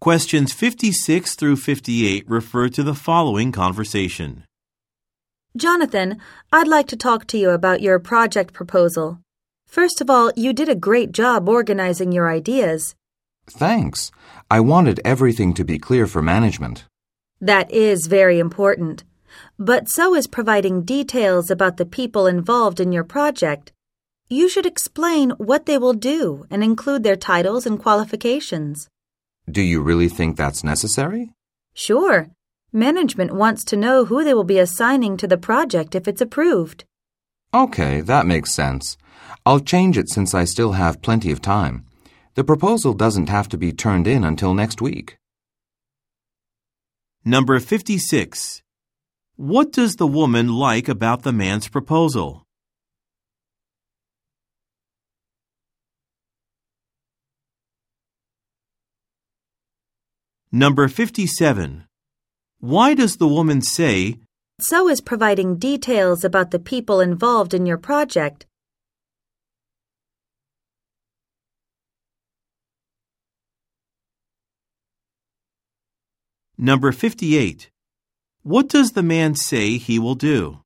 Questions 56 through 58 refer to the following conversation. Jonathan, I'd like to talk to you about your project proposal. First of all, you did a great job organizing your ideas. Thanks. I wanted everything to be clear for management. That is very important. But so is providing details about the people involved in your project. You should explain what they will do and include their titles and qualifications. Do you really think that's necessary? Sure. Management wants to know who they will be assigning to the project if it's approved. Okay, that makes sense. I'll change it since I still have plenty of time. The proposal doesn't have to be turned in until next week. Number 56. What does the woman like about the man's proposal? Number 57. Why does the woman say, So is providing details about the people involved in your project. Number 58. What does the man say he will do?